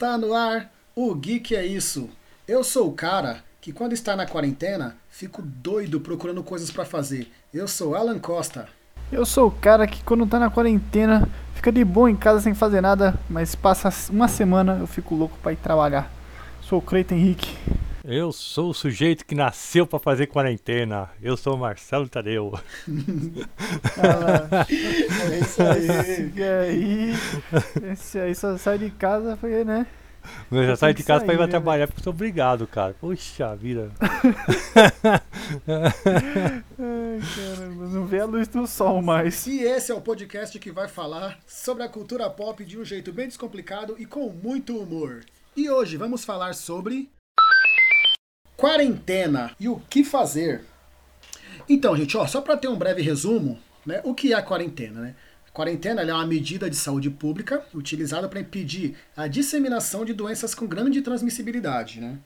Está no ar o Geek é Isso. Eu sou o cara que quando está na quarentena, fico doido procurando coisas para fazer. Eu sou Alan Costa. Eu sou o cara que quando tá na quarentena, fica de boa em casa sem fazer nada, mas passa uma semana eu fico louco para ir trabalhar. Sou o Cleiton Henrique. Eu sou o sujeito que nasceu para fazer quarentena. Eu sou o Marcelo Tadeu. Ah, é isso aí. Esse aí, esse aí só sai de casa porque, né? Eu já saio de casa para ir sair, pra né, trabalhar porque eu sou obrigado, cara. Puxa vida. Ai, caramba, não vê a luz do sol mais. E esse é o podcast que vai falar sobre a cultura pop de um jeito bem descomplicado e com muito humor. E hoje vamos falar sobre quarentena e o que fazer. Então, gente, ó, só para ter um breve resumo, né, o que é a quarentena, né? A quarentena é uma medida de saúde pública utilizada para impedir a disseminação de doenças com grande transmissibilidade, né?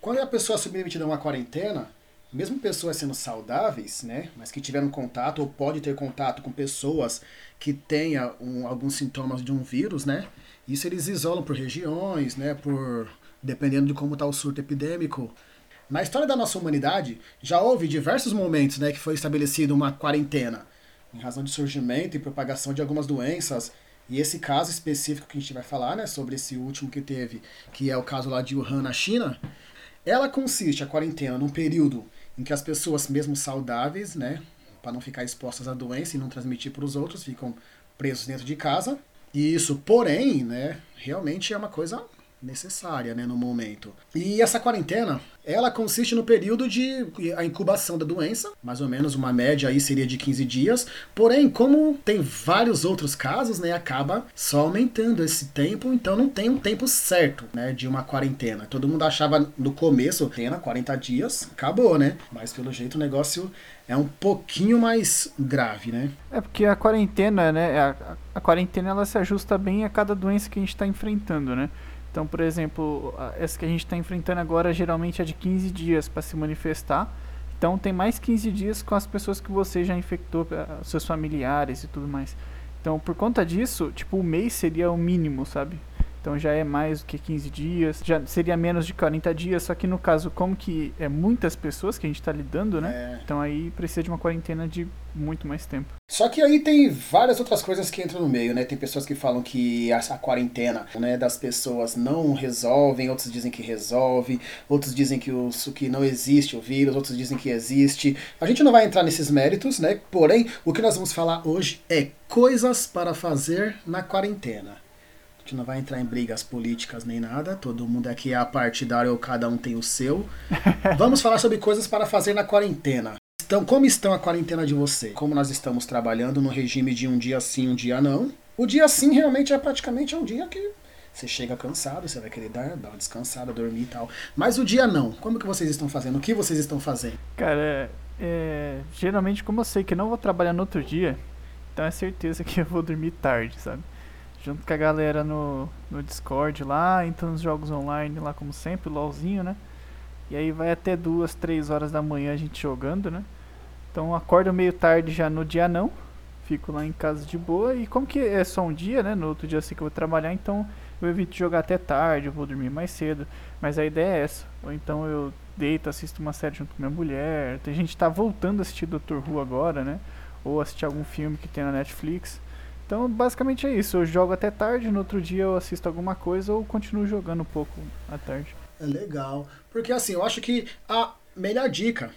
Quando a pessoa é submetida a uma quarentena, mesmo pessoas sendo saudáveis, né, mas que tiveram contato ou pode ter contato com pessoas que tenham um, alguns sintomas de um vírus, né, isso eles isolam por regiões, né, por dependendo de como está o surto epidêmico. Na história da nossa humanidade, já houve diversos momentos, né, que foi estabelecida uma quarentena em razão de surgimento e propagação de algumas doenças. E esse caso específico que a gente vai falar, né, sobre esse último que teve, que é o caso lá de Wuhan, na China, ela consiste, a quarentena, num período em que as pessoas, mesmo saudáveis, né, para não ficar expostas à doença e não transmitir para os outros, ficam presos dentro de casa. E isso, porém, né, realmente é uma coisa necessária, né, no momento. E essa quarentena, ela consiste no período de a incubação da doença, mais ou menos uma média aí seria de 15 dias. Porém, como tem vários outros casos, né, acaba só aumentando esse tempo, então não tem um tempo certo, né, de uma quarentena. Todo mundo achava no começo, quarentena, 40 dias, acabou, né? Mas pelo jeito o negócio é um pouquinho mais grave, né? É porque a quarentena, né? A, a quarentena ela se ajusta bem a cada doença que a gente está enfrentando, né? Então, por exemplo, essa que a gente está enfrentando agora geralmente é de 15 dias para se manifestar. Então, tem mais 15 dias com as pessoas que você já infectou, eh, seus familiares e tudo mais. Então, por conta disso, tipo, o mês seria o mínimo, sabe? Então já é mais do que 15 dias, já seria menos de 40 dias, só que no caso, como que é muitas pessoas que a gente está lidando, né? É. Então aí precisa de uma quarentena de muito mais tempo. Só que aí tem várias outras coisas que entram no meio, né? Tem pessoas que falam que essa quarentena né, das pessoas não resolvem, outros dizem que resolve, outros dizem que, o, que não existe o vírus, outros dizem que existe. A gente não vai entrar nesses méritos, né? Porém, o que nós vamos falar hoje é coisas para fazer na quarentena. A gente não vai entrar em brigas políticas nem nada, todo mundo aqui é apartidário ou cada um tem o seu. Vamos falar sobre coisas para fazer na quarentena. Então, como estão a quarentena de você? Como nós estamos trabalhando no regime de um dia sim, um dia não? O dia sim realmente é praticamente um dia que você chega cansado, você vai querer dar, dar uma descansada, dormir e tal. Mas o dia não. Como que vocês estão fazendo? O que vocês estão fazendo? Cara, é, é, geralmente como eu sei que não vou trabalhar no outro dia, então é certeza que eu vou dormir tarde, sabe? Junto com a galera no, no Discord lá, entrando nos jogos online lá como sempre, LOLzinho, né? E aí vai até duas, três horas da manhã a gente jogando, né? Então acordo meio tarde já no dia não, fico lá em casa de boa e como que é só um dia, né? No outro dia sei que eu vou trabalhar, então eu evito jogar até tarde, eu vou dormir mais cedo. Mas a ideia é essa. Ou então eu deito, assisto uma série junto com minha mulher. Tem gente que tá voltando a assistir Dr. Who agora, né? Ou assistir algum filme que tem na Netflix. Então, basicamente é isso. Eu jogo até tarde, no outro dia eu assisto alguma coisa ou continuo jogando um pouco à tarde. É legal. Porque assim, eu acho que a melhor dica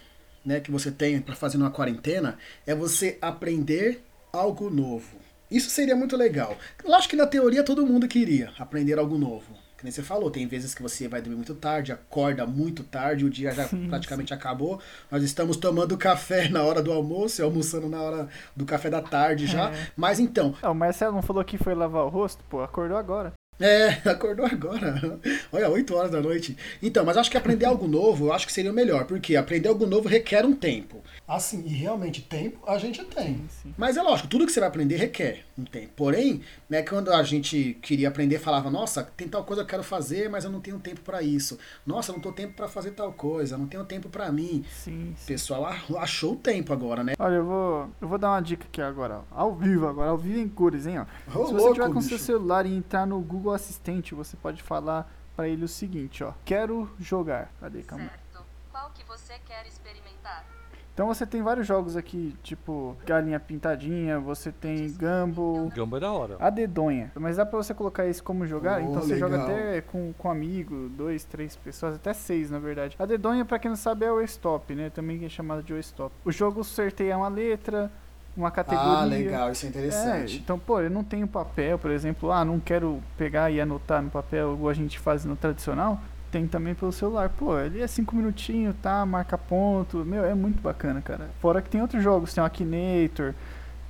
né, que você tem para fazer numa quarentena é você aprender algo novo. Isso seria muito legal. Eu acho que na teoria todo mundo queria aprender algo novo. Que nem você falou, tem vezes que você vai dormir muito tarde, acorda muito tarde, o dia já Sim, praticamente acabou. Nós estamos tomando café na hora do almoço e almoçando na hora do café da tarde já. É. Mas então, Ah, o Marcelo não falou que foi lavar o rosto? Pô, acordou agora. É, acordou agora. Olha, 8 horas da noite. Então, mas acho que aprender algo novo, eu acho que seria o melhor, porque aprender algo novo requer um tempo. Assim, e realmente tempo a gente tem. Sim, sim. Mas é lógico, tudo que você vai aprender requer um tempo. Porém, né, quando a gente queria aprender, falava, nossa, tem tal coisa que eu quero fazer, mas eu não tenho tempo para isso. Nossa, eu não tenho tempo para fazer tal coisa, não tenho tempo para mim. Sim, O sim. pessoal a- achou o tempo agora, né? Olha, eu vou, eu vou dar uma dica aqui agora, ó. ao vivo agora, ao vivo em cores, hein, ó. Ô, Se você louco, tiver com seu bicho. celular e entrar no Google Assistente, você pode falar para ele o seguinte, ó. Quero jogar. Cadê, calma? Certo. Qual que você quer experimentar? Então você tem vários jogos aqui, tipo Galinha Pintadinha, você tem Gumball, Gamba é da hora. a dedonha. Mas dá pra você colocar isso como jogar, Oh, então você joga legal. até com, com amigo, dois, três pessoas, até seis na verdade. A dedonha, pra quem não sabe, é o stop, né? Também é chamado de o stop. O jogo sorteia uma letra, uma categoria. Ah, legal, isso é É, interessante. então, pô, eu não tenho papel, por exemplo, ah, não quero pegar e anotar no papel igual a gente faz no tradicional. Tem também pelo celular. Pô, ali é cinco minutinhos, tá? Marca ponto. Meu, é muito bacana, cara. Fora que tem outros jogos, tem o Akinator,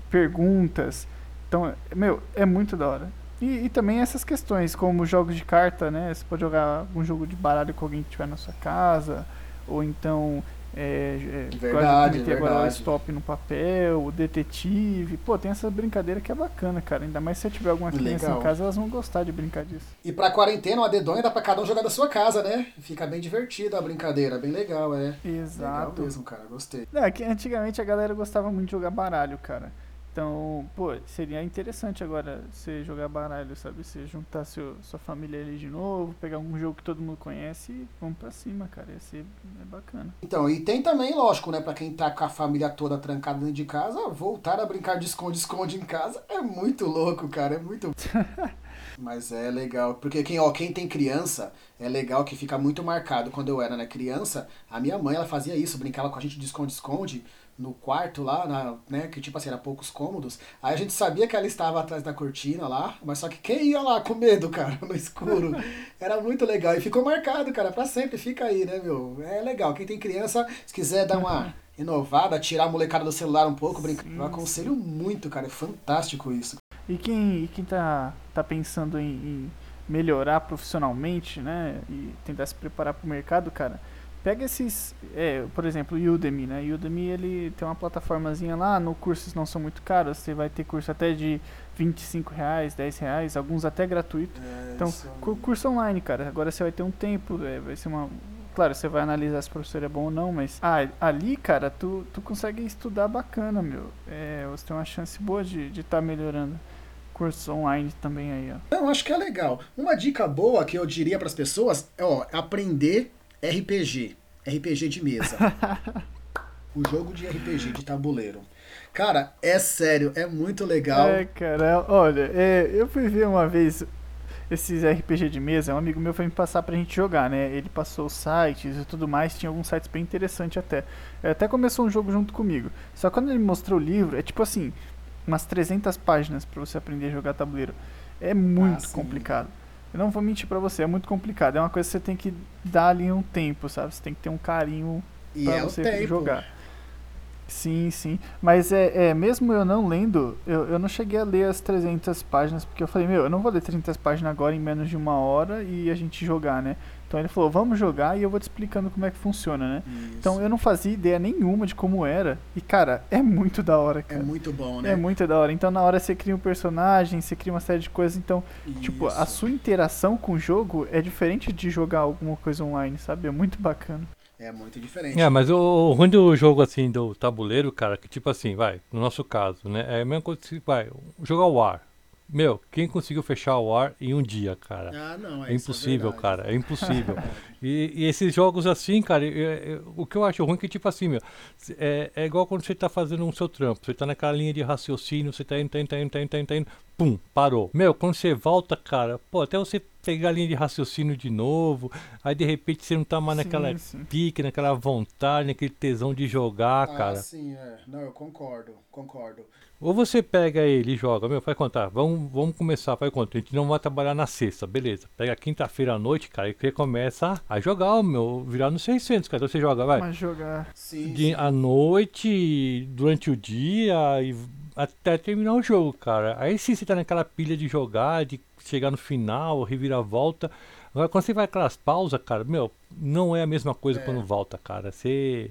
perguntas. Então, meu, é muito da hora. E, e também essas questões, como jogos de carta, né? Você pode jogar algum jogo de baralho com alguém que estiver na sua casa, ou então. É, é, Verdade, comentei agora, o verdade. stop no papel, o detetive. Pô, tem essa brincadeira que é bacana, cara. Ainda mais se tiver alguma criança Legal. em casa, elas vão gostar de brincar disso. E pra quarentena, uma dedonha dá pra cada um jogar da sua casa, né? Fica bem divertida a brincadeira, bem legal, é. Legal Exato. mesmo, cara, gostei. Não, é que antigamente a galera gostava muito de jogar baralho, cara. Então, pô, seria interessante agora você jogar baralho, sabe? Você juntar seu, sua família ali de novo, pegar um jogo que todo mundo conhece e vamos pra cima, cara. Ia ser é bacana. Então, e tem também, lógico, né, pra quem tá com a família toda trancada dentro de casa, voltar a brincar de esconde-esconde em casa é muito louco, cara, é muito... Mas é legal, porque quem, ó, quem tem criança, é legal que fica muito marcado. Quando eu era né, criança, a minha mãe, ela fazia isso, brincava com a gente de esconde-esconde no quarto lá, na, né, que tipo assim, era poucos cômodos. Aí a gente sabia que ela estava atrás da cortina lá, mas só que quem ia lá com medo, cara, no escuro? Era muito legal e ficou marcado, cara, pra sempre, fica aí, né, meu? É legal, quem tem criança, se quiser dar uma inovada, tirar a molecada do celular um pouco, brincar, eu aconselho muito, cara, é fantástico isso. E quem, e quem tá, tá pensando em, em melhorar profissionalmente, né? E tentar se preparar pro mercado, cara, pega esses. É, por exemplo, o Udemy, né? Udemy ele tem uma plataformazinha lá, no cursos não são muito caros, você vai ter curso até de 25 reais, 10 reais, alguns até gratuito. Então, cu- curso online, cara. Agora você vai ter um tempo, é, vai ser uma. Claro, você vai analisar se o professor é bom ou não, mas ah, ali, cara, tu, tu consegue estudar bacana, meu. É, você tem uma chance boa de estar de tá melhorando. Cursos online também aí, ó. Não, acho que é legal. Uma dica boa que eu diria para as pessoas é ó, aprender RPG. RPG de mesa. o jogo de RPG de tabuleiro. Cara, é sério, é muito legal. É, cara, olha, é, eu fui ver uma vez esses RPG de mesa, um amigo meu foi me passar pra gente jogar, né? Ele passou os sites e tudo mais, tinha alguns sites bem interessantes até. Ele até começou um jogo junto comigo. Só que quando ele mostrou o livro, é tipo assim, umas 300 páginas pra você aprender a jogar tabuleiro. É muito Ah, complicado. Eu não vou mentir pra você, é muito complicado. É uma coisa que você tem que dar ali um tempo, sabe? Você tem que ter um carinho e pra é você jogar. Sim, sim. Mas é, é mesmo eu não lendo, eu, eu não cheguei a ler as 300 páginas, porque eu falei, meu, eu não vou ler 300 páginas agora em menos de uma hora e a gente jogar, né? Então ele falou, vamos jogar e eu vou te explicando como é que funciona, né? Isso. Então eu não fazia ideia nenhuma de como era. E, cara, é muito da hora, É cara. muito bom, né? É muito da hora. Então na hora você cria um personagem, você cria uma série de coisas. Então, tipo, a Isso. sua interação com o jogo é diferente de jogar alguma coisa online, sabe? É muito bacana. É muito diferente. É, mas o, o ruim do jogo assim, do tabuleiro, cara, que tipo assim, vai, no nosso caso, né? É a mesma coisa que, vai, jogar o ar. Meu, quem conseguiu fechar o ar em um dia, cara? Ah, não, É isso impossível, verdade. cara, é impossível. e, e esses jogos assim, cara, é- é- o que eu acho ruim é que, tipo assim, meu, é, é igual quando você tá fazendo um seu trampo, você tá naquela linha de raciocínio, você tá indo, tá indo, tá indo, tá indo, tá indo, tá indo, pum, parou. Meu, quando você volta, cara, pô, até você pegar a linha de raciocínio de novo, aí de repente você não tá mais Sim, naquela sim. pique, naquela vontade, naquele tesão de jogar, Ah, cara. sim, é. Não, eu concordo, concordo. Ou você pega ele e joga, meu, vai contar, vamos, vamos começar, vai contar. A gente não vai trabalhar na sexta, beleza. Pega quinta-feira à noite, cara, e você começa a jogar, o meu, virar no 600, cara. Então você joga, vai, Mas jogar. Sim, de, sim. à noite, durante o dia e até terminar o jogo, cara. Aí sim você tá naquela pilha de jogar, de chegar no final, reviravolta. Agora quando você vai aquelas pausas, cara, meu, não é a mesma coisa É. quando volta, cara. Você.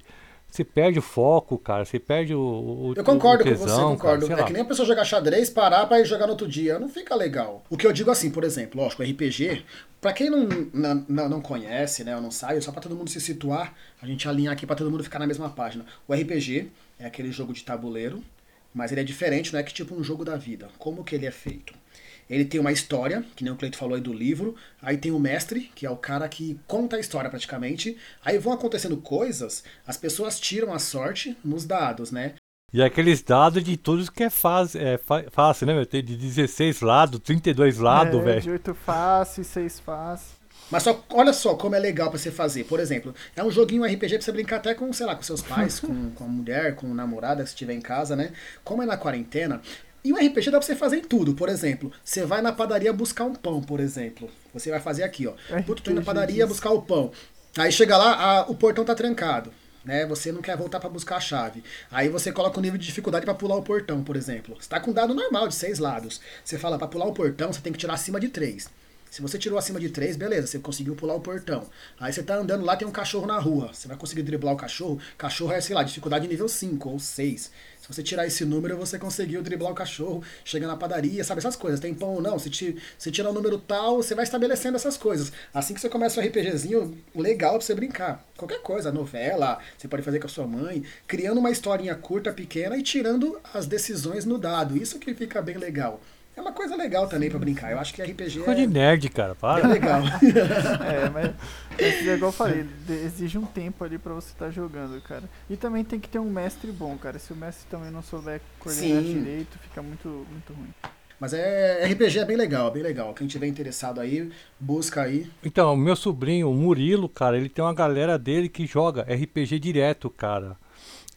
Você perde o foco, cara. Você perde o. o Eu concordo o com tesão, você, concordo. Cara, é lá. que nem a pessoa jogar xadrez, parar pra ir jogar no outro dia. Não fica legal. O que eu digo assim, por exemplo, lógico, RPG, pra quem não, não, não- não conhece, né, ou não sabe, só pra todo mundo se situar, a gente alinhar aqui pra todo mundo ficar na mesma página. O RPG é aquele jogo de tabuleiro, mas ele é diferente, não é que tipo um jogo da vida. Como que ele é feito? ele tem uma história, que nem o Cleito falou aí do livro, aí tem o mestre, que é o cara que conta a história praticamente, aí vão acontecendo coisas, as pessoas tiram a sorte nos dados, né? E aqueles dados de todos que é fácil, é fácil, né, meu? Tem de 16 lados, 32 lados, é, velho. De 8 fácil, 6 fácil. Mas só, olha só como é legal pra você fazer. Por exemplo, é um joguinho RPG pra você brincar até com, sei lá, com seus pais, com, com a mulher, com a namorada, se estiver em casa, né? Como é na quarentena. E o RPG dá pra você fazer em tudo. Por exemplo, você vai na padaria buscar um pão, por exemplo. Você vai fazer aqui, ó. Puta, tô indo na padaria buscar o pão. Aí chega lá, a- o portão tá trancado. Né, você não quer voltar pra buscar a chave. Aí você coloca o nível de dificuldade pra pular o portão, por exemplo. Você tá com um dado normal de seis lados. Você fala, pra pular o portão, você tem que tirar acima de três. Se você tirou acima de 3, beleza, você conseguiu pular o portão. Aí você tá andando lá, tem um cachorro na rua. Você vai conseguir driblar o cachorro. Cachorro é, sei lá, dificuldade nível 5 ou 6. Se você tirar esse número, você conseguiu driblar o cachorro, chega na padaria, sabe essas coisas. Tem pão ou não, se, ti, se tirar o número tal, você vai estabelecendo essas coisas. Assim que você começa um RPGzinho legal pra você brincar. Qualquer coisa, novela, você pode fazer com a sua mãe, criando uma historinha curta, pequena e tirando as decisões no dado. Isso que fica bem legal. É uma coisa legal também pra brincar. Eu acho que RPG Ficou é de nerd, cara, é para. legal. É, mas, mas é igual eu falei, exige um tempo ali pra você estar jogando, cara. E também tem que ter um mestre bom, cara. Se o mestre também não souber coordenar Sim. direito, fica muito, muito ruim. Mas é RPG é bem legal, é bem legal. Quem tiver interessado aí, busca aí. Então, meu sobrinho, o Murilo, cara, ele tem uma galera dele que joga RPG direto, cara.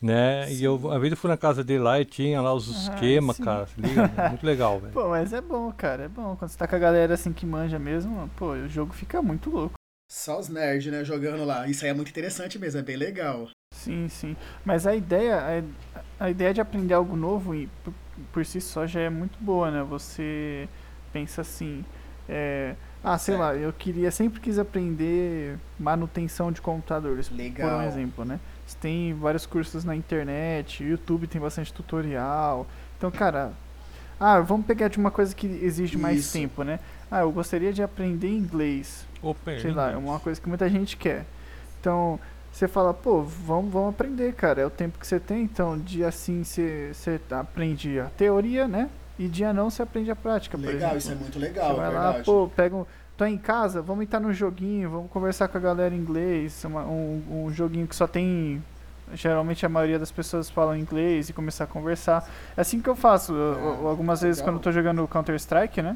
Né? E eu, uma vez eu fui na casa dele lá e tinha lá os Ah, esquemas, sim. cara. Se liga? Muito legal, velho. Pô, mas é bom, cara, é bom. Quando você tá com a galera assim que manja mesmo, pô, o jogo fica muito louco. Só os nerds, né, jogando lá. Isso aí é muito interessante mesmo, é bem legal. Sim, sim. Mas a ideia, a, a ideia de aprender algo novo e por, por si só já é muito boa, né? Você pensa assim, é, ah, sei É. lá, eu queria sempre quis aprender manutenção de computadores, por Legal. um exemplo, né? Você tem vários cursos na internet, YouTube tem bastante tutorial. Então, cara, ah, vamos pegar de uma coisa que exige mais Isso. tempo, né? Ah, eu gostaria de aprender inglês Opa, sei lá, é uma coisa que muita gente quer. Então, você fala, pô, vamos, vamos aprender, cara. É o tempo que você tem, então dia sim você, você aprende a teoria, né? E dia não você aprende a prática, por Legal, exemplo. isso é muito Você legal, é vai lá, verdade. pô, pega um. Tô em casa, vamos entrar no joguinho, vamos conversar com a galera em inglês. uma- um, um joguinho que só tem. Geralmente a maioria das pessoas falam inglês e começar a conversar. É assim que eu faço. eu- eu- Ah, algumas vezes quando eu tô jogando Counter-Strike, né?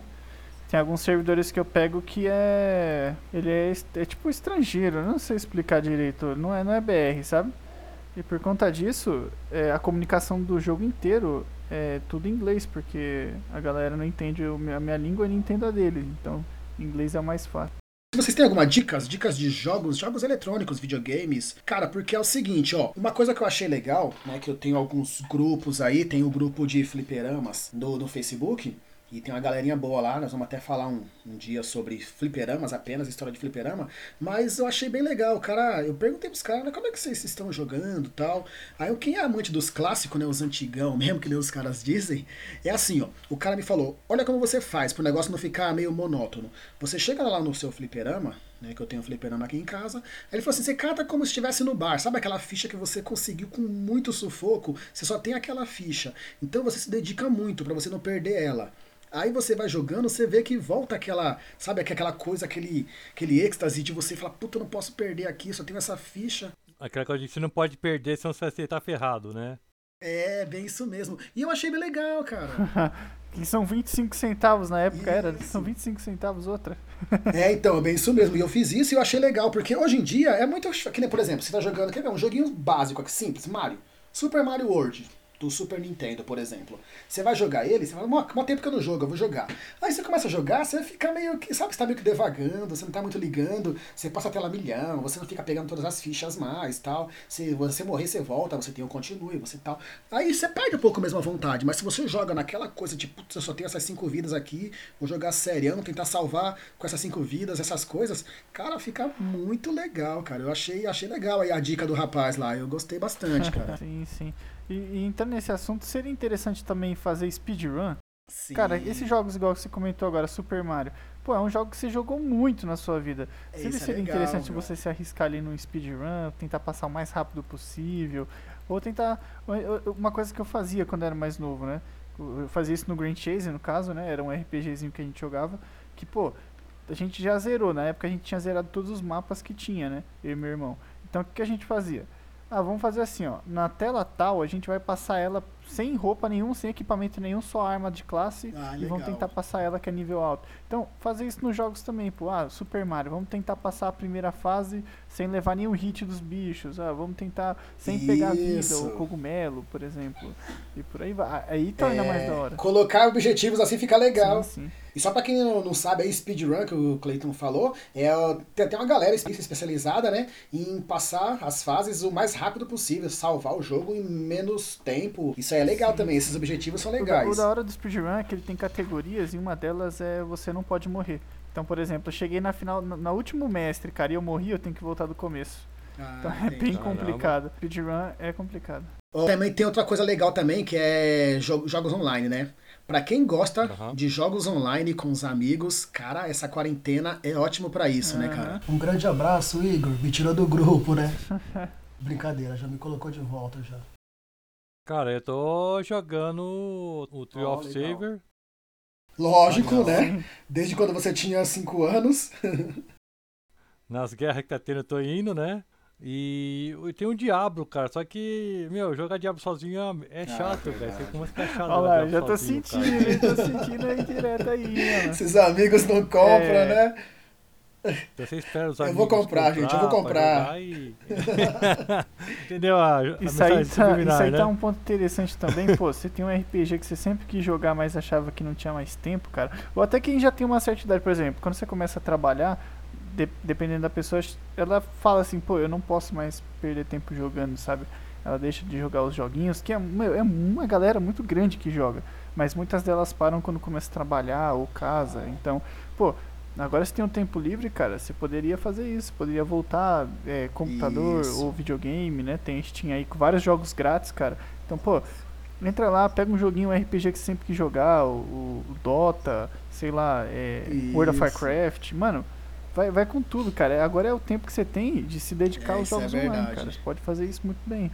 Tem alguns servidores que eu pego que é. Ele é, é tipo estrangeiro, não sei explicar direito. Não é, não é BR, sabe? E por conta disso, é, a comunicação do jogo inteiro é tudo em inglês, porque a galera não entende a minha língua e não entende a dele. Então, inglês é mais fácil. Se vocês têm alguma dicas, dicas de jogos, jogos eletrônicos, videogames, cara, porque é o seguinte, ó, uma coisa que eu achei legal, né, que eu tenho alguns grupos aí, tem o grupo de fliperamas no, no Facebook, e tem uma galerinha boa lá, nós vamos até falar um, um dia sobre fliperamas apenas, história de fliperama, mas eu achei bem legal, cara, eu perguntei pros caras, né, como é que vocês estão jogando tal, aí quem é amante dos clássicos, né, os antigão mesmo, que nem os caras dizem, é assim, ó, o cara me falou, olha como você faz pro negócio não ficar meio monótono, você chega lá no seu fliperama, né, que eu tenho um fliperama aqui em casa, aí ele falou assim, você cata como se estivesse no bar, sabe aquela ficha que você conseguiu com muito sufoco, você só tem aquela ficha, então você se dedica muito pra você não perder ela. Aí você vai jogando, você vê que volta aquela, sabe, aquela coisa, aquele, aquele êxtase de você falar, puta, eu não posso perder aqui, só tenho essa ficha. Aquela coisa de que você não pode perder, senão você tá ferrado, né? É, bem isso mesmo. E eu achei bem legal, cara. Que são 25 centavos na época, era. Isso. São 25 centavos outra. É, então, é bem isso mesmo. E eu fiz isso e eu achei legal, porque hoje em dia é muito. Que nem, por exemplo, você tá jogando. Quer ver? Um joguinho básico aqui, simples, Mario. Super Mario World. Do Super Nintendo, por exemplo. Você vai jogar ele, você fala, mó tempo que eu não jogo, eu vou jogar. Aí você começa a jogar, você fica meio que, sabe, você tá meio que devagando, você não tá muito ligando, você passa a tela milhão, você não fica pegando todas as fichas mais tal. Se você morrer, você volta, você tem o continue, você tal. Aí você perde um pouco mesmo a vontade, mas se você joga naquela coisa, tipo, putz, eu só tenho essas cinco vidas aqui, vou jogar serião, tentar salvar com essas cinco vidas, essas coisas, cara, fica muito legal, cara. Eu achei, achei legal aí a dica do rapaz lá, eu gostei bastante, cara. Sim, sim. E, e entrando nesse assunto, seria interessante também fazer speedrun. Sim. Cara, esses jogos igual que você comentou agora, Super Mario, pô, é um jogo que você jogou muito na sua vida. Seria, é seria legal, interessante meu. você se arriscar ali no speedrun, tentar passar o mais rápido possível, ou tentar. Uma coisa que eu fazia quando era mais novo, né? Eu fazia isso no Grand Chase, no caso, né? Era um RPGzinho que a gente jogava. Que, pô, a gente já zerou. Na época a gente tinha zerado todos os mapas que tinha, né? Eu e meu irmão. Então o que a gente fazia? Ah, vamos fazer assim, ó. Na tela tal, a gente vai passar ela sem roupa nenhum, sem equipamento nenhum, só arma de classe. Ah, e vamos tentar passar ela que é nível alto. Então, fazer isso nos jogos também, pô. Ah, Super Mario, vamos tentar passar a primeira fase sem levar nenhum hit dos bichos. Ah, vamos tentar sem pegar vida, ou cogumelo, por exemplo. E por aí vai. Aí torna mais da hora. Colocar objetivos assim fica legal. Sim, sim. E só pra quem não, não sabe, aí speedrun, que o Clayton falou, é, tem até uma galera espe- especializada, né, em passar as fases o mais rápido possível, salvar o jogo em menos tempo. Isso aí é legal Sim, também, esses objetivos são O legais. O da hora do speedrun é que ele tem categorias e uma delas é você não pode morrer. Então, por exemplo, eu cheguei na final, na, na último mestre, cara, e eu morri, eu tenho que voltar do começo. Ah, Então é entendi. bem Caramba. complicado. Speedrun é complicado. Ó, Também tem outra coisa legal também, que é jo- jogos online, né? Pra quem gosta Aham. de jogos online com os amigos, cara, essa quarentena é ótimo pra isso, né, Aham. cara? Um grande abraço, Igor. Me tirou do grupo, né? Brincadeira, já me colocou de volta já. Cara, eu tô jogando o Tree Ó, of legal. Saver. Lógico, Legal. né? Desde quando você tinha 5 anos. Nas guerras que tá tendo, eu tô indo, né? E tem um Diablo, cara. Só que, meu, jogar Diablo sozinho é é chato, velho. verdade. Você começa a ficar chato. Olha lá, já tô sozinho, sentindo, hein? Tô sentindo aí direto aí, mano. Esses amigos não compram, É. né? Então você espera os Eu amigos vou comprar, gente, eu vou pra comprar. e- Entendeu a, a Isso aí, tá, isso aí né? tá um ponto interessante também, pô. Você tem um RPG que você sempre quis jogar, mas achava que não tinha mais tempo, cara. Ou até quem já tem uma certa idade, por exemplo, quando você começa a trabalhar, de- dependendo da pessoa, ela fala assim, pô, eu não posso mais perder tempo jogando, sabe? Ela deixa de jogar os joguinhos, que é, meu, é uma galera muito grande que joga. Mas muitas delas param quando começa a trabalhar ou casa. Então, pô, agora você tem um tempo livre, cara, você poderia fazer isso. Poderia voltar é, computador Isso. ou videogame, né? Tem Steam aí com vários jogos grátis, cara. Então, pô, entra lá, pega um joguinho um RPG que você sempre quis jogar, o, o- Dota, sei lá, é, World of. Warcraft. Mano, vai, vai com tudo, cara. Agora é o tempo que você tem de se dedicar É, aos é jogos online, verdade. cara. Você pode fazer isso muito bem.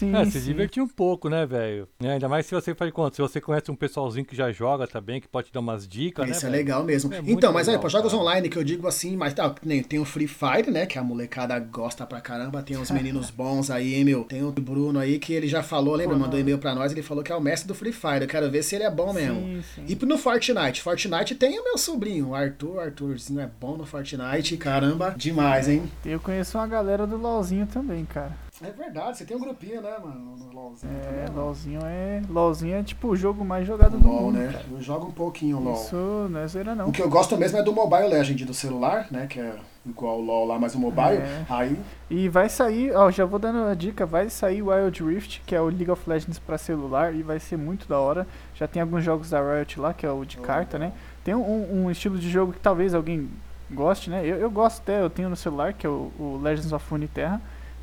Sim, É, se sim. divertir um pouco, né, velho? Né, Ainda mais se você faz conta, se você conhece um pessoalzinho que já joga também, que pode te dar umas dicas, né? Isso é velho? legal mesmo. É então, mas aí, legal, para jogos cara. online que eu digo assim, mas tá, nem tem o Free Fire, né? Que a molecada gosta pra caramba. Tem uns meninos bons aí, meu. Tem o Bruno aí que ele já falou, lembra? Pô, Mandou e-mail pra nós, ele falou que é o mestre do Free Fire. Eu quero ver se ele é bom mesmo. Sim, sim. E no Fortnite. Fortnite tem o meu sobrinho, o Arthur. O Arthurzinho é bom no Fortnite. Caramba, demais, hein? Eu conheço uma galera do LoLzinho também, cara. É verdade, você tem um grupinho, né, mano? No LOLzinho É, também. LoLzinho é. LoLzinho é tipo o jogo mais jogado do LOL, mundo, né? cara. Eu jogo um pouquinho LOL. Isso não é zoeira não. O que eu gosto mesmo é do Mobile Legend do celular, né? Que é igual o LOL lá, mas o mobile. É. Aí, E vai sair, ó, já vou dando a dica, vai sair Wild Rift, que é o League of Legends pra celular, e vai ser muito da hora. Já tem alguns jogos da Riot lá, que é o de Oh, carta, né? Tem um, um estilo de jogo que talvez alguém goste, né? Eu, eu gosto até, eu tenho no celular, que é o, o Legends of Runeterra.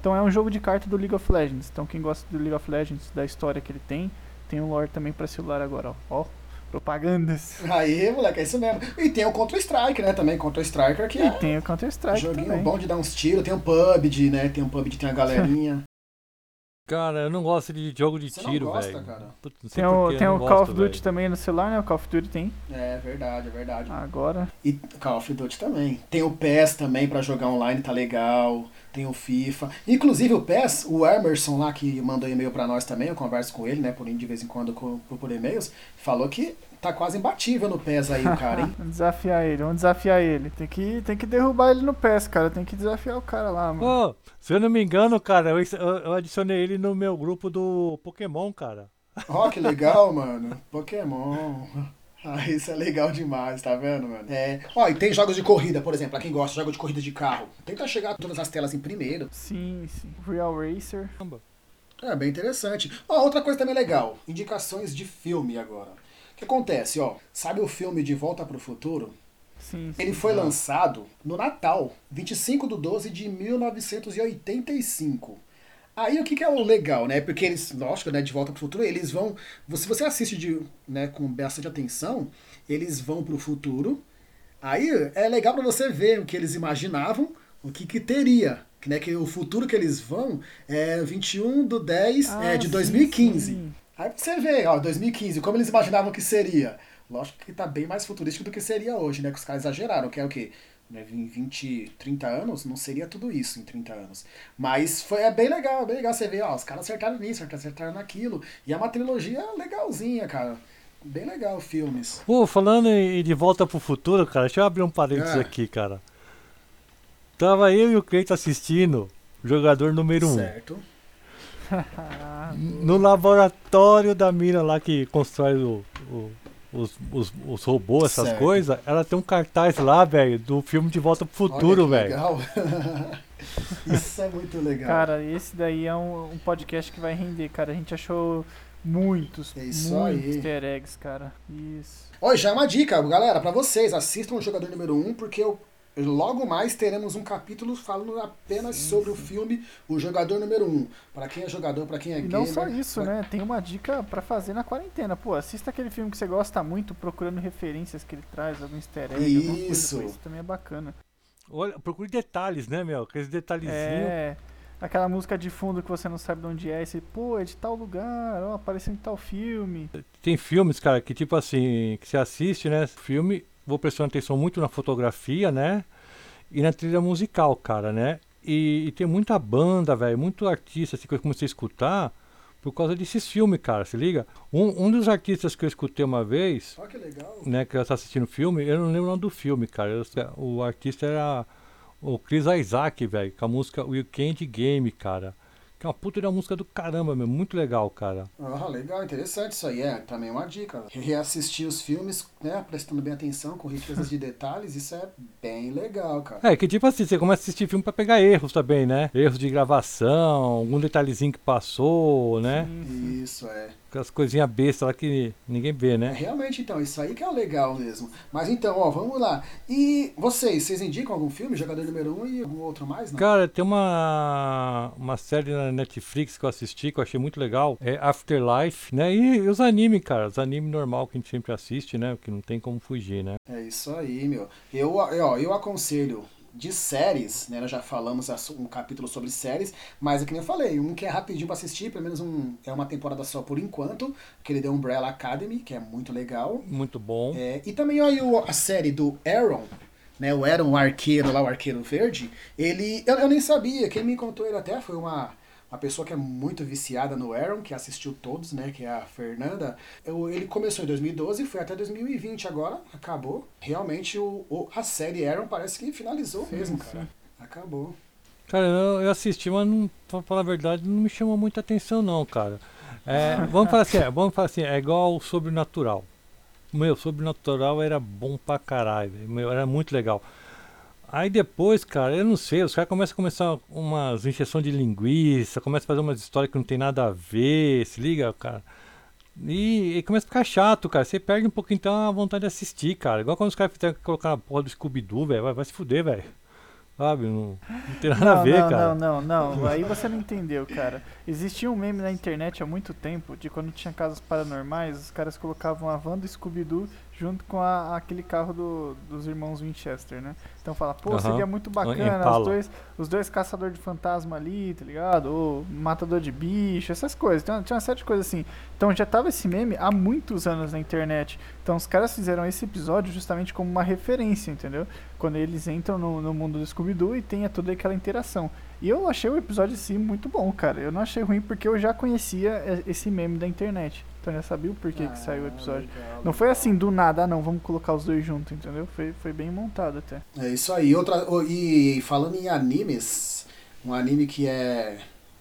Então é um jogo de carta do League of Legends. Então quem gosta do League of Legends, da história que ele tem, tem um lore também pra celular agora, ó. Ó, propagandas. aí, moleque, é isso mesmo. E tem o Counter-Strike, né? Também Counter-Striker, que E é tem o Counter-Strike joguinho também. bom de dar uns tiros. Tem o PUBG, né? Tem o PUBG, tem a galerinha. Cara, eu não gosto de jogo de Você tiro, gosta, velho. Tem o, tem o não Call gosto, of Duty velho. também no celular, né? O Call of Duty tem. É verdade, é verdade. Agora. E Call of Duty também. Tem o PES também pra jogar online, tá legal. Tem o FIFA. Inclusive o PES, o Emerson lá que mandou e-mail pra nós também, eu converso com ele, né, por de vez em quando por, por e-mails, falou que tá quase imbatível no PES aí o cara, hein? Vamos desafiar ele, vamos desafiar ele. Tem que, tem que derrubar ele no PES, cara. Tem que desafiar o cara lá, mano. Ô, se eu não me engano, cara, eu, eu- eu adicionei ele no meu grupo do Pokémon, cara. Ó, que legal, mano. Pokémon. Ah, isso é legal demais, tá vendo, mano? É. Ó, e tem jogos de corrida, por exemplo, pra quem gosta de jogos de corrida de carro. Tenta chegar todas as telas em primeiro. Sim, sim. Real Racer. É, bem interessante. Ó, outra coisa também legal. Indicações de filme agora. O que acontece, ó? Sabe o filme De Volta pro Futuro? Sim, sim. Ele foi lançado no Natal, 25 de 12 de 1985. Aí o que, que é o legal, né? Porque eles, lógico, né, de volta pro futuro, eles vão. Se você assiste de, né, com bastante atenção, eles vão pro futuro. Aí é legal pra você ver o que eles imaginavam, o que, que teria. Né, que o futuro que eles vão é 21 de 10 Ah, é, de sim, 2015. sim. Aí você vê, ó, 2015, como eles imaginavam que seria. Lógico que tá bem mais futurístico do que seria hoje, né? Que os caras exageraram, que é o quê? Né, Em 20, 30 anos, não seria tudo isso em 30 anos. Mas foi, é bem legal, é bem legal você ver, ó, os caras acertaram nisso, acertaram naquilo. E é uma trilogia legalzinha, cara. Bem legal filmes. Pô, falando em De Volta pro Futuro, cara, deixa eu abrir um parênteses Ah. aqui, cara. Tava eu e o Cleiton assistindo jogador número 1. Um. Certo. Ah, No laboratório da mina lá que constrói o- o- os, os, os robôs, essas Certo. coisas, ela tem um cartaz lá, velho, do filme De Volta pro Olha Futuro, velho. Legal. Isso é muito legal. Cara, esse daí é um, um podcast que vai render, cara. A gente achou muitos, É isso muitos aí. easter eggs, cara. Isso. Ó, já é uma dica, galera, pra vocês. Assistam o jogador número 1, um, porque eu, logo mais teremos um capítulo falando apenas sobre o filme O Jogador Número 1. Um. Pra quem é jogador, pra quem é E gamer. não só isso, pra- né? Tem uma dica pra fazer na quarentena. Pô, assista aquele filme que você gosta muito, procurando referências que ele traz, algum easter egg, alguma coisa. Isso. Isso também é bacana. Olha, procure detalhes, né, meu? Aqueles detalhezinhos. É. Aquela música de fundo que você não sabe de onde é, e você, pô, é de tal lugar, ó, apareceu em tal filme. Tem filmes, cara, que tipo assim, que você assiste, né? Filme, vou prestando atenção muito na fotografia, né? E na trilha musical, cara, né? E, e tem muita banda, velho, muito artista assim, que eu comecei a escutar por causa desses filmes, cara, se liga? Um, um dos artistas que eu escutei uma vez, Ó, que legal. né, que eu tava assistindo o filme, eu não lembro o nome do filme, cara. Eu- o artista era o Chris Isaac, velho, com a música Weekend Game, cara. Que é uma puta de uma música do caramba, meu, muito legal, cara. Ah, legal, interessante isso aí. É também uma dica. Reassistir os filmes, né? Prestando bem atenção, com riquezas de detalhes, isso é bem legal, cara. É, que tipo assim, você começa a assistir filme pra pegar erros também, né? Erros de gravação, algum detalhezinho que passou, né? Isso é. Aquelas coisinhas bestas lá que ninguém vê, É, né? realmente, então, isso aí que é o legal mesmo. Mas então, ó, vamos lá. E vocês, vocês indicam algum filme, Jogador Número 1 um, e algum outro mais? Não? Cara, tem uma, uma série na Netflix que eu assisti que eu achei muito legal. É Afterlife, né? E, e os animes, cara. Os animes normal que a gente sempre assiste, né? Que não tem como fugir, né? É isso aí, meu. Eu, ó, eu aconselho de séries, né? Nós já falamos um capítulo sobre séries, mas é que nem eu falei, um que é rapidinho pra assistir, pelo menos um, é uma temporada só por enquanto, que ele deu Umbrella Academy, que é muito legal. Muito bom. É, e também ó, e o- a série do Aaron, né? O Aaron, o arqueiro lá, o arqueiro verde, ele. Eu, eu nem sabia, quem me contou ele até foi uma, uma pessoa que é muito viciada no Aaron, que assistiu todos, né? Que é a Fernanda. Eu- ele começou em 2012 e foi até 2020 agora, acabou. Realmente o, o- a série Aaron parece que finalizou Sim, mesmo, sim. cara. Acabou. Cara, eu, eu assisti, mas não, pra falar a verdade, não me chamou muita atenção não, cara. É, vamos falar assim, é, vamos falar assim, é igual o Sobrenatural. Meu, Sobrenatural era bom pra caralho, meu, era muito legal. Aí depois, cara, eu não sei, os caras começam a começar umas injeção de linguiça, começam a fazer umas histórias que não tem nada a ver, se liga, cara. E, e começa a ficar chato, cara. Você perde um pouquinho então a vontade de assistir, cara. Igual quando os caras fizeram colocar a porra do Scooby-Doo, velho. Vai, vai se fuder, velho. Sabe? Não, não tem nada a Não, ver, não, cara. não, não, não. Aí você não entendeu, cara. Existia um meme na internet há muito tempo de quando tinha casos paranormais, os caras colocavam a van do Scooby-Doo junto com a- aquele carro do- dos irmãos Winchester, né? Então fala, pô, seria muito bacana os dois, os dois caçadores de fantasma ali, tá ligado? Ou matador de bicho, essas coisas. Tinha, tinha uma série de coisas assim. Então já tava esse meme há muitos anos na internet. Então os caras fizeram esse episódio justamente como uma referência, entendeu? Quando eles entram no, no mundo do Scooby-Doo e tem toda aquela interação. E eu achei o episódio em si muito bom, cara. Eu não achei ruim porque eu já conhecia e- esse meme da internet. Então eu já sabia o porquê que saiu o episódio. Ah, legal, Não foi assim do nada, ah, não, vamos colocar os dois juntos, entendeu? Foi, foi bem montado até. É isso aí. Outra, e falando em animes, um anime que é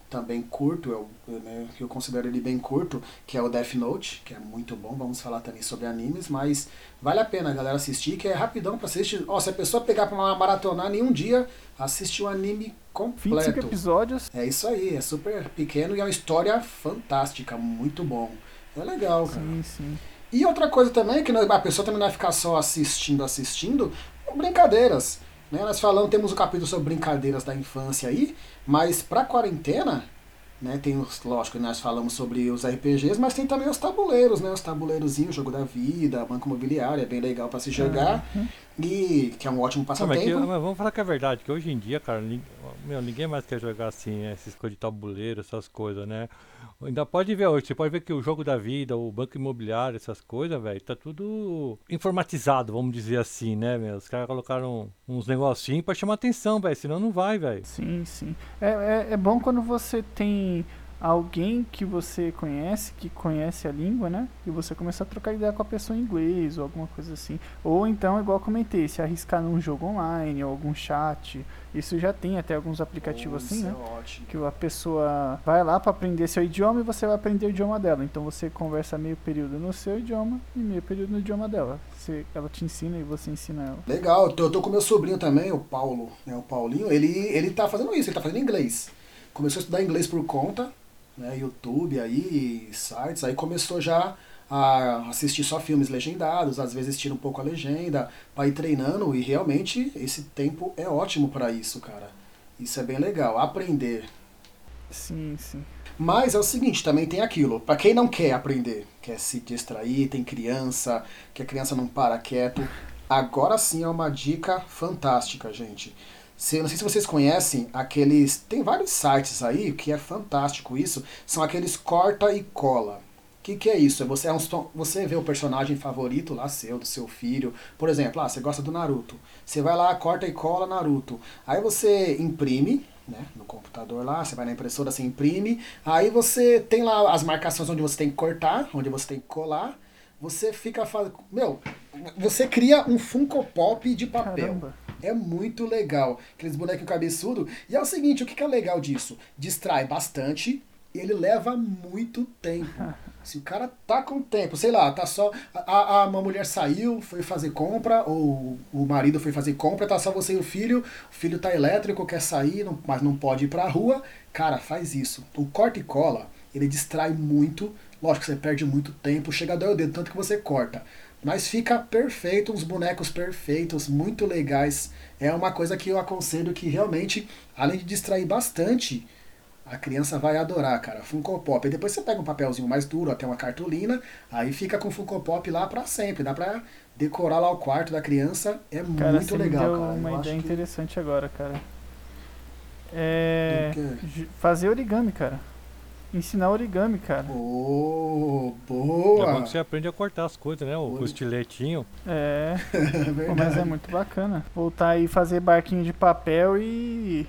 também curto, eu, eu, né, que eu considero ele bem curto, que é o Death Note, que é muito bom. Vamos falar também sobre animes, mas vale a pena a galera assistir, que é rapidão pra assistir. Ó, se a pessoa pegar pra maratonar em um dia, assiste o anime 25 completo. episódios. É isso aí, é super pequeno e é uma história fantástica, muito bom. É legal, cara. Sim, sim. E outra coisa também, que a pessoa também não vai ficar só assistindo, assistindo, brincadeiras. Né? Nós falamos, temos um capítulo sobre brincadeiras da infância aí, mas pra quarentena, né, tem os, lógico, nós falamos sobre os RPGs, mas tem também os tabuleiros, né? Os tabuleirozinhos, jogo da vida, banco imobiliário, é bem legal pra se jogar. Uhum. E que é um ótimo Não, mas, que- passatempo. mas vamos falar que é verdade, que hoje em dia, cara, nin- meu, ninguém mais quer jogar assim, né, essas coisas de tabuleiro, essas coisas, né? Ainda pode ver hoje, você pode ver que o jogo da vida, o banco imobiliário, essas coisas, velho, tá tudo informatizado, vamos dizer assim, né, meu? Os caras colocaram uns negocinhos pra chamar atenção, velho, senão não vai, velho. Sim, sim. É, é, é bom quando você tem alguém que você conhece, que conhece a língua, né? E você começa a trocar ideia com a pessoa em inglês ou alguma coisa assim. Ou então, igual eu comentei, se arriscar num jogo online ou algum chat. Isso já tem até alguns aplicativos assim, Isso né? é ótimo. Que a pessoa vai lá para aprender seu idioma e você vai aprender o idioma dela. Então você conversa meio período no seu idioma e meio período no idioma dela. Você, ela te ensina e você ensina ela. Legal, eu tô, eu tô com meu sobrinho também, o Paulo, né? O Paulinho, ele, ele tá fazendo isso, ele tá fazendo inglês. Começou a estudar inglês por conta, né? YouTube aí, sites, aí começou já a assistir só filmes legendados, às vezes tira um pouco a legenda, ir treinando, e realmente esse tempo é ótimo pra isso, cara. Isso é bem legal, aprender. Sim, sim. Mas é o seguinte, também tem aquilo. Pra quem não quer aprender, quer se distrair, tem criança, que a criança não para quieto, agora sim é uma dica fantástica, gente. Se, não sei se vocês conhecem aqueles. Tem vários sites aí que é fantástico isso. São aqueles corta e cola. O que, que é isso? É você, é um, você vê o personagem favorito lá seu, do seu filho. Por exemplo, ah, você gosta do Naruto. Você vai lá, corta e cola Naruto. Aí você imprime, né, no computador lá, você vai na impressora, você imprime. Aí você tem lá as marcações onde você tem que cortar, onde você tem que colar. Você fica fazendo. Meu, você cria um Funko Pop de papel. Caramba. É muito legal. Aqueles bonequinhos cabeçudo. E é o seguinte, o que que é legal disso? Distrai bastante e ele leva muito tempo. Se o cara tá com tempo, sei lá, tá só. A, a, uma mulher saiu, foi fazer compra, ou o marido foi fazer compra, tá só você e o filho, o filho tá elétrico, quer sair, não- mas não pode ir pra rua. Cara, faz isso. O corta e cola, ele distrai muito. Lógico que você perde muito tempo, chega a doer o dedo, tanto que você corta. Mas fica perfeito, uns bonecos perfeitos, muito legais. É uma coisa que eu aconselho que realmente, além de distrair bastante, a criança vai adorar, cara. Funko Pop. E depois você pega um papelzinho mais duro, até uma cartolina, aí fica com Funko Pop lá pra sempre. Dá pra decorar lá o quarto da criança. É Cara, muito legal, deu cara. Eu uma acho ideia que- interessante agora, cara. É. Fazer origami, cara. Ensinar origami, cara. Oh, É bom boa! que você aprende a cortar as coisas, né? O, Oi. o estiletinho. É. É Pô, mas é muito bacana. Voltar aí e fazer barquinho de papel e.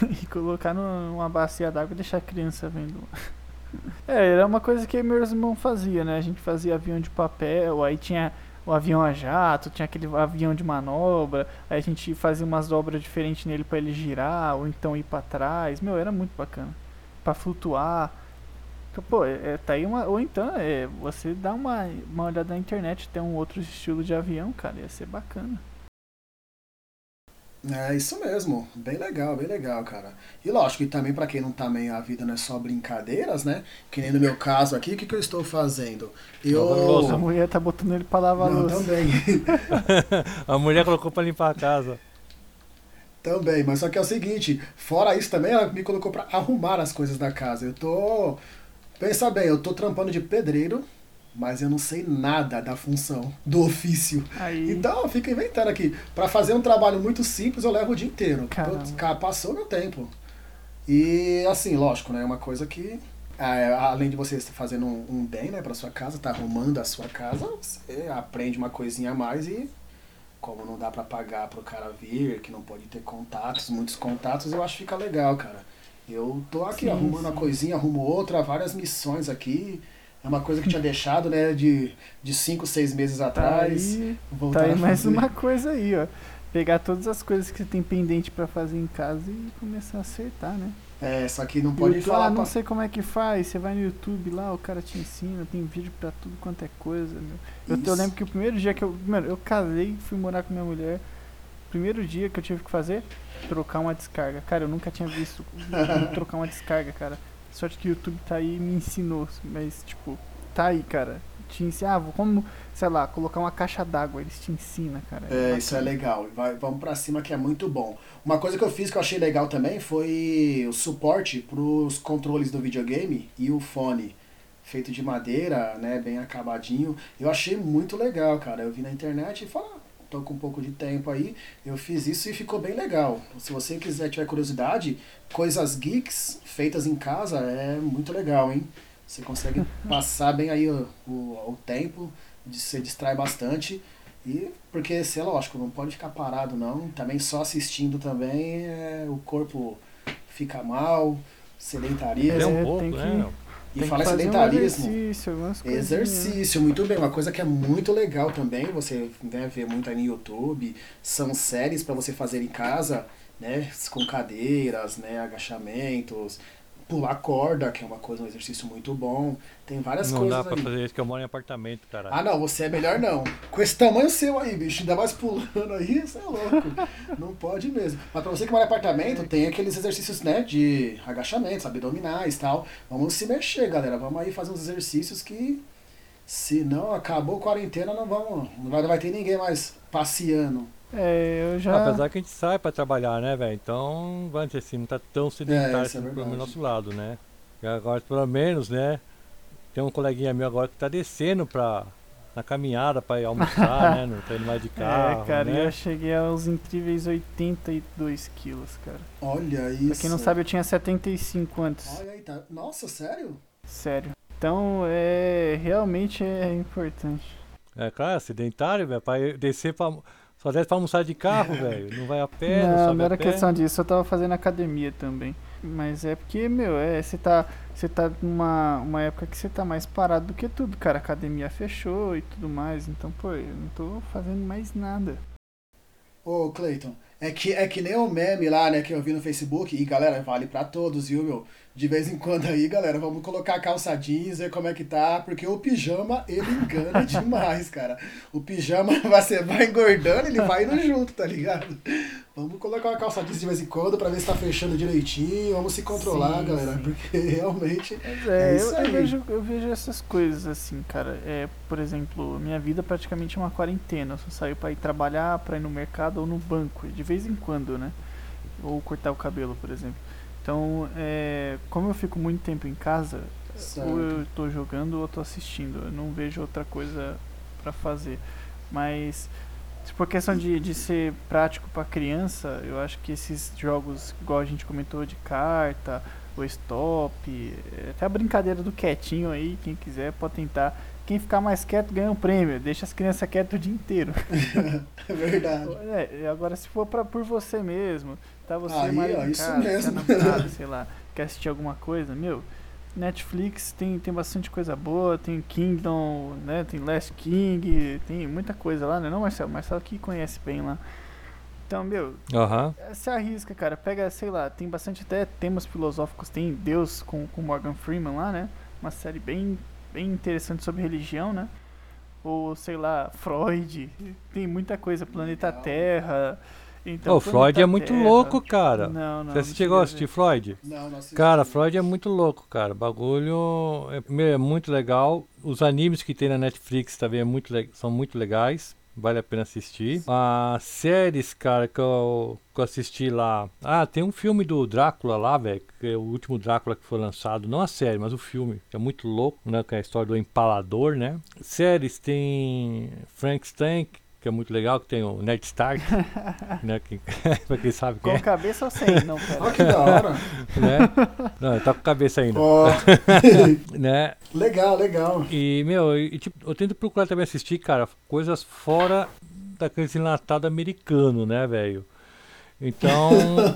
e colocar no- numa bacia d'água e deixar a criança vendo. É, era uma coisa que meu irmão fazia, né? A gente fazia avião de papel, aí tinha o avião a jato, tinha aquele avião de manobra, aí a gente fazia umas dobras diferentes nele pra ele girar, ou então ir pra trás. Meu, era muito bacana. Pra flutuar. Então, Pô, é, é, tá aí uma. Ou então, é, você dá uma, uma olhada na internet, tem um outro estilo de avião, cara, ia ser bacana. É isso mesmo, bem legal, bem legal, cara. E lógico, e também pra quem não também a vida não é só brincadeiras, né? Que nem no meu caso aqui, o que, que eu estou fazendo? Eu. A mulher tá botando ele pra lavar a louça. também. A mulher colocou pra limpar a casa. Também, mas só que é o seguinte, fora isso também, ela me colocou pra arrumar as coisas da casa. Eu tô. Pensa bem, eu tô trampando de pedreiro, mas eu não sei nada da função, do ofício. Aí, Então eu fico inventando aqui. Pra fazer um trabalho muito simples, eu levo o dia inteiro. Caramba. Passou meu tempo. E assim, lógico, né? É uma coisa que. é, além de você estar fazendo um, um bem, né, pra sua casa, tá arrumando a sua casa, você aprende uma coisinha a mais e como não dá pra pagar pro cara vir, que não pode ter contatos, muitos contatos, eu acho que fica legal, cara. Eu tô aqui Sim, arrumando uma sim. coisinha, arrumo outra, várias missões aqui. É uma coisa que tinha deixado, né, de, de cinco, seis meses tá atrás. aí, voltar tá aí mais uma coisa aí, ó. Pegar todas as coisas que você tem pendente pra fazer em casa e começar a acertar, né? É, só que não pode YouTube, falar ah, não pra... sei como é que faz. Você vai no YouTube lá, o cara te ensina, tem vídeo pra tudo quanto é coisa, meu. Eu, eu lembro que o primeiro dia que eu. Mano, eu casei, fui morar com minha mulher. Primeiro dia que eu tive que fazer, trocar uma descarga. Cara, eu nunca tinha visto trocar uma descarga, cara. Sorte que o YouTube tá aí e me ensinou. Mas, tipo, tá aí, cara. Te ensina, ah, como, sei lá, colocar uma caixa d'água, eles te ensinam, cara. É, isso é legal. Vai, vamos pra cima que é muito bom. Uma coisa que eu fiz que eu achei legal também foi o suporte pros controles do videogame e o fone. Feito de madeira, né? Bem acabadinho. Eu achei muito legal, cara. Eu vi na internet e falei, ah, tô com um pouco de tempo aí, eu fiz isso e ficou bem legal. Se você quiser, tiver curiosidade, coisas geeks feitas em casa é muito legal, hein? Você consegue passar bem aí o, o, o tempo, de, se distrai bastante. E porque, sei lá, lógico, não pode ficar parado não. Também só assistindo também é, o corpo fica mal, sedentarismo. É um É, pouco, tem que- né? E Tem fala que um sedentarismo. exercício, algumas coisas, né? Exercício, muito bem. Uma coisa que é muito legal também, você né, vê muito aí no YouTube, são séries para você fazer em casa, né? Com cadeiras, né? Agachamentos, pular corda, que é uma coisa, um exercício muito bom. Tem várias Não coisas dá pra aí. fazer isso, que eu moro em apartamento, cara. Ah não, você é melhor não. Com esse tamanho seu aí, bicho, ainda mais pulando aí, você é louco. Não pode mesmo. Mas pra você que mora em apartamento, tem aqueles exercícios, né, de agachamentos, abdominais e tal. Vamos se mexer, galera. Vamos aí fazer uns exercícios que, se não acabou a quarentena, não vamos, não vai, não vai ter ninguém mais passeando. É, eu já. Apesar que a gente sai pra trabalhar, né, velho? Então, vamos dizer assim, não tá tão sedentário é assim pelo verdade. nosso lado, né? E agora, pelo menos, né? Tem um coleguinha meu agora que tá descendo pra, na caminhada pra ir almoçar, né? Não tá indo mais de carro, é, cara, né? eu cheguei aos incríveis 82 quilos, cara. Olha isso. Pra quem não sabe, eu tinha 75 antes. Olha aí, tá. Nossa, sério? Sério. Então, é. Realmente é importante. É, claro, sedentário, velho, pra descer pra... Só desce pra almoçar de carro, velho. Não vai a pé, não, não, sobe não era a pé. questão disso, eu tava fazendo academia também. Mas é porque, meu, é, você tá. Você tá numa uma época que você tá mais parado do que tudo, cara. A academia fechou e tudo mais. Então, pô, eu não tô fazendo mais nada. Ô, Cleiton, é que, é que nem o meme lá, né, que eu vi no Facebook, e galera, vale pra todos, viu, meu? De vez em quando aí, galera, vamos colocar a calça jeans, ver como é que tá, porque o pijama, ele engana demais, cara. O pijama, você vai engordando, ele vai indo junto, tá ligado? Vamos colocar uma calça jeans de vez em quando pra ver se tá fechando direitinho, vamos se controlar, Sim, galera, sim. porque realmente... Mas é, É eu, isso eu aí. vejo, eu vejo essas coisas assim, cara. É, por exemplo, minha vida praticamente é uma quarentena. Eu só saio pra ir trabalhar, pra ir no mercado ou no banco, de vez em quando, né? Ou cortar o cabelo, por exemplo. Então, é, como eu fico muito tempo em casa, Certo. ou eu tô jogando ou eu tô assistindo. Eu não vejo outra coisa pra fazer. Mas, se por questão de, de ser prático pra criança, eu acho que esses jogos, igual a gente comentou, de carta, o stop, é, até a brincadeira do quietinho aí, quem quiser pode tentar. Quem ficar mais quieto ganha um prêmio. Deixa as crianças quietas o dia inteiro. É verdade. É, agora se for pra, por você mesmo, tá você Aí, marido ó, em isso casa, mesmo. quer namorada, sei lá, quer assistir alguma coisa, meu, Netflix tem, tem bastante coisa boa, tem Kingdom, né, tem Last King, tem muita coisa lá, né, não Marcelo? Marcelo que conhece bem lá. Então, meu, Aham. se arrisca, cara, pega, sei lá, tem bastante até temas filosóficos, tem Deus com, com Morgan Freeman lá, né, uma série bem, bem interessante sobre religião, né, ou sei lá, Freud, tem muita coisa, Planeta Legal. Terra. Então, o Freud Planeta é muito Terra- louco, cara. Não, não. Você não chegou a assistir. Freud? Não, não assisti. Cara, Freud é muito louco, cara. O bagulho é, é muito legal. Os animes que tem na Netflix também é muito são muito legais. Vale a pena assistir. As séries, cara, que eu, que eu assisti lá. Ah, tem um filme do Drácula lá, velho. Que é o último Drácula que foi lançado. Não a série, mas o filme. Que é muito louco, né? Que é a história do empalador, né? Séries tem Frankenstein, que é muito legal. Que tem o Ned Stark, né? Que, pra quem sabe quem Com é, cabeça ou sem? Não, Olha pera. que da hora. né? Não, ele tá com cabeça ainda. Ó, Né? legal, legal. E, meu, e, tipo, eu tento procurar também assistir, cara, coisas fora daqueles enlatados americano, né, velho? Então,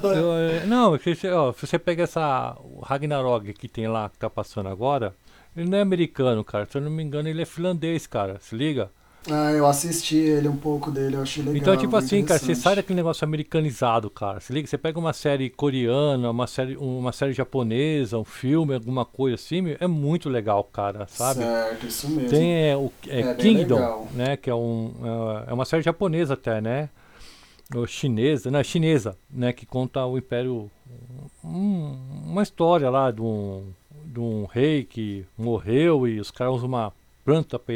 eu, eh, não, se você, ó, se você pega essa o Ragnarok que tem lá, que tá passando agora, ele não é americano, cara, se eu não me engano ele é finlandês, cara, se liga? Ah, eu assisti ele um pouco dele, eu achei legal. então, tipo assim, cara, você sai daquele negócio americanizado, cara, se liga, você pega uma série coreana, uma série, uma série japonesa, um filme, alguma coisa assim, é muito legal, cara, sabe? Certo, isso mesmo. Tem é, o é, É Kingdom, né? Que é um é, é uma série japonesa até, né? Ou chinesa, não, chinesa, né? Que conta o império, um- uma história lá de um, de um rei que morreu e os caras usam uma planta pra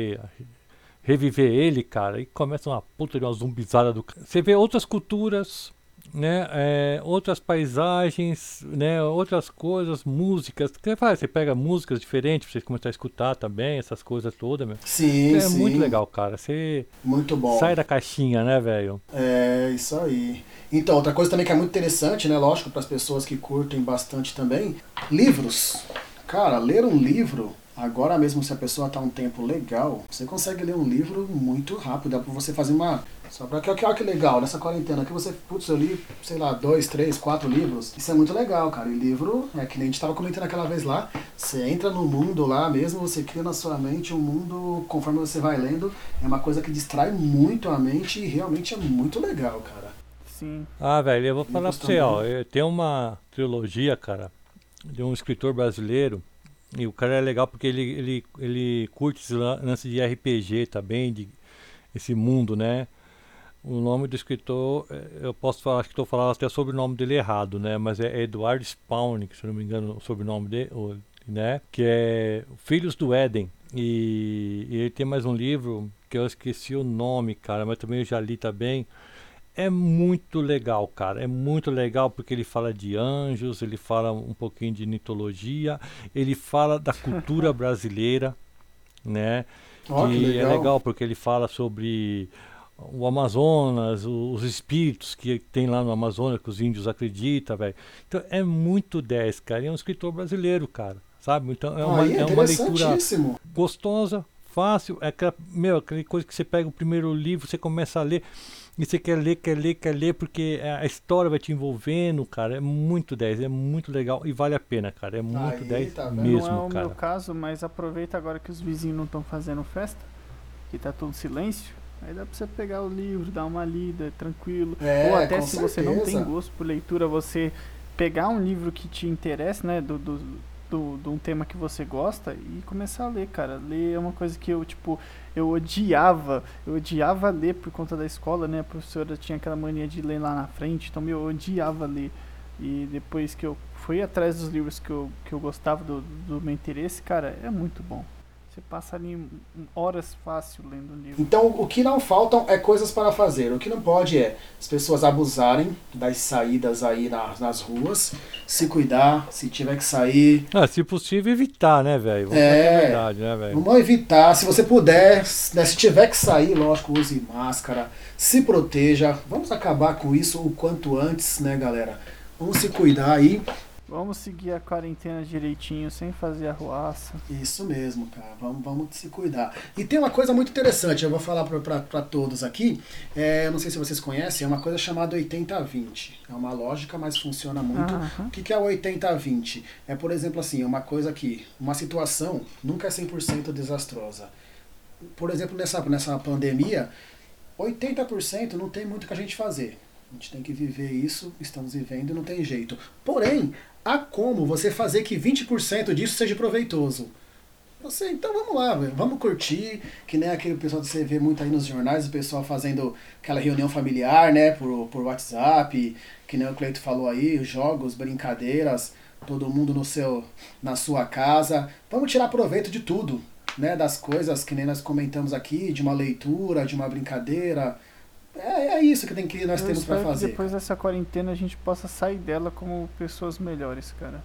reviver ele, cara, e começa uma puta de uma zumbizada do. Você vê outras culturas né, é, outras paisagens, né, outras coisas, músicas. Você faz? Você pega músicas diferentes pra você começar a escutar também, essas coisas todas, meu. Sim, É sim. muito legal, cara. Você Muito bom. sai da caixinha, né, velho? É, isso aí. Então, outra coisa também que é muito interessante, né? Lógico, para as pessoas que curtem bastante também. Livros. Cara, ler um livro, agora mesmo se a pessoa tá um tempo legal, você consegue ler um livro muito rápido. Dá pra você fazer uma. Só pra que, olha que legal, nessa quarentena que você, putz, eu li, sei lá, dois, três, quatro livros. Isso é muito legal, cara. E livro, é que nem a gente tava comentando aquela vez lá, você entra no mundo lá mesmo, você cria na sua mente um mundo, conforme você vai lendo, é uma coisa que distrai muito a mente e realmente é muito legal, cara. Sim. Ah, velho, eu vou falar pra você, ó. Tem uma trilogia, cara, de um escritor brasileiro. E o cara é legal porque ele, ele, ele curte esse lan- lance de RPG também, de esse mundo, né? O nome do escritor, eh, eu posso falar, acho que estou falando até sobre o nome dele errado, né? Mas é Eduardo Spawn, se não me engano o sobrenome dele, né? Que é Filhos do Éden. E, e ele tem mais um livro que eu esqueci o nome, cara, mas também eu já li também. É muito legal, cara. É muito legal porque ele fala de anjos, ele fala um pouquinho de mitologia, ele fala da cultura brasileira, né? Ó, que que legal. é legal porque ele fala sobre o Amazonas, os espíritos que tem lá no Amazonas que os índios acreditam, velho. Então é muito 10, cara. E é um escritor brasileiro, cara. Sabe? Então é uma, Aí, é uma leitura gostosa, fácil. É aquela, meu, aquela coisa que você pega o primeiro livro, você começa a ler e você quer ler, quer ler, quer ler, porque a história vai te envolvendo, cara. É muito 10, é muito legal e vale a pena, cara. É muito Aí, 10 tá mesmo, não é o cara. meu caso, mas aproveita agora que os vizinhos não estão fazendo festa, que tá todo silêncio. Aí dá pra você pegar o livro, dar uma lida, tranquilo. É, Ou até se você não tem certeza. gosto por leitura, você pegar um livro que te interessa, né, do, do, do, de um tema que você gosta e começar a ler, cara. Ler é uma coisa que eu, tipo, eu odiava, eu odiava ler por conta da escola, né, a professora tinha aquela mania de ler lá na frente, então eu odiava ler. E depois que eu fui atrás dos livros que eu, que eu gostava do, do meu interesse, cara, é muito bom. Você passa ali horas fácil lendo um livro. Então, o que não faltam é coisas para fazer. O que não pode é as pessoas abusarem das saídas aí nas, nas ruas, se cuidar, se tiver que sair, Ah, se possível, evitar, né, velho? Vamos É. verdade, né, velho? Vamos evitar, se você puder, né, se tiver que sair, lógico, use máscara, se proteja. Vamos acabar com isso o quanto antes, né, galera? Vamos se cuidar aí. Vamos seguir a quarentena direitinho, sem fazer arruaça. Isso mesmo, cara. Vamos, vamos se cuidar. E tem uma coisa muito interessante, eu vou falar para todos aqui. É, eu não sei se vocês conhecem, é uma coisa chamada 80-20. É uma lógica, mas funciona muito. Aham. O que, que é o 80-20? É, por exemplo, assim, uma coisa que uma situação nunca é 100% desastrosa. Por exemplo, nessa, nessa pandemia, 80% não tem muito o que a gente fazer. A gente tem que viver isso, estamos vivendo e não tem jeito. Porém, há como você fazer que 20% disso seja proveitoso. Você, então vamos lá, vamos curtir, que nem aquele pessoal que você vê muito aí nos jornais, o pessoal fazendo aquela reunião familiar, né, por, por WhatsApp, que nem o Cleito falou aí, jogos, brincadeiras, todo mundo no seu, na sua casa. Vamos tirar proveito de tudo, né, das coisas que nem nós comentamos aqui, de uma leitura, de uma brincadeira. É, é isso que, tem que nós Eu temos para espero que fazer. depois dessa quarentena a gente possa sair dela como pessoas melhores, cara.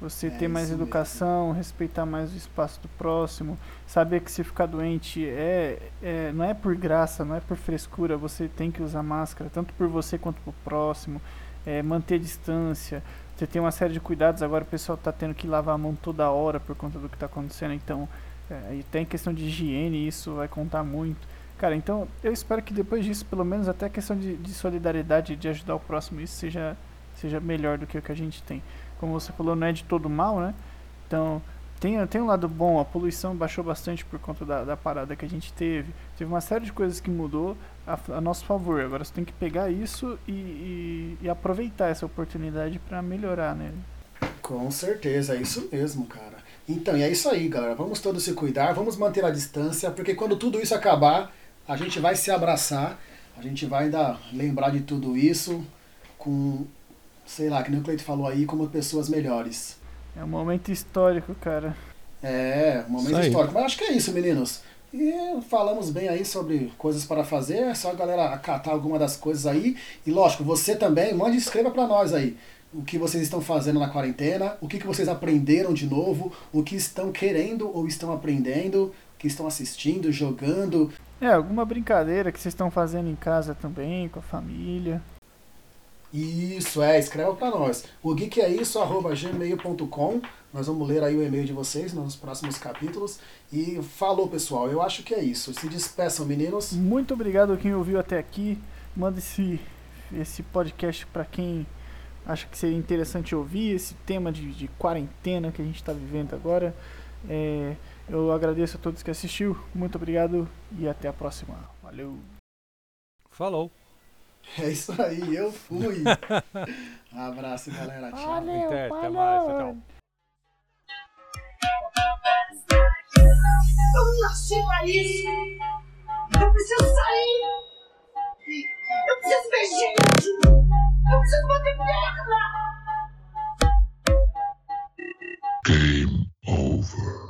Você É ter mais educação, respeitar mais o espaço do próximo, saber que se ficar doente é, é não é por graça, não é por frescura, você tem que usar máscara, tanto por você quanto pro próximo, é, manter distância. Você tem uma série de cuidados, agora o pessoal tá tendo que lavar a mão toda hora por conta do que tá acontecendo, então é, e tem questão de higiene, isso vai contar muito. Cara, então eu espero que depois disso, pelo menos até a questão de, de solidariedade, de ajudar o próximo, isso seja, seja melhor do que o que a gente tem. Como você falou, não é de todo mal, né? Então, tem, tem um lado bom, a poluição baixou bastante por conta da, da parada que a gente teve. Teve uma série de coisas que mudou a, a nosso favor. Agora você tem que pegar isso e, e, e aproveitar essa oportunidade para melhorar, né? Com certeza, é isso mesmo, cara. Então, é isso aí, galera. Vamos todos se cuidar, vamos manter a distância, porque quando tudo isso acabar, a gente vai se abraçar, a gente vai ainda lembrar de tudo isso com, sei lá, que nem o Cleito falou aí, como pessoas melhores. É um momento histórico, cara. É, um momento histórico. Mas acho que é isso, meninos. E falamos bem aí sobre coisas para fazer, é só a galera acatar alguma das coisas aí. E lógico, você também, mande escreva para nós aí o que vocês estão fazendo na quarentena, o que, que vocês aprenderam de novo, o que estão querendo ou estão aprendendo, o que estão assistindo, jogando. É, alguma brincadeira que vocês estão fazendo em casa também, com a família. Isso, é, escreva para nós. O geek é isso, arroba gmail.com. Nós vamos ler aí o e-mail de vocês nos próximos capítulos. E falou, pessoal. Eu acho que é isso. Se despeçam, meninos. Muito obrigado a quem ouviu até aqui. Manda esse, esse podcast para quem acha que seria interessante ouvir esse tema de, de quarentena que a gente está vivendo agora. É, eu agradeço a todos que assistiu. Muito obrigado e até a próxima. Valeu. Falou. É isso aí, eu fui. Abraço, galera. Tchau. Valeu, Inter, valeu. Até mais. Tchau. Eu nasci pra isso. Eu preciso sair. Eu preciso ver gente. Eu preciso bater perna. Game over.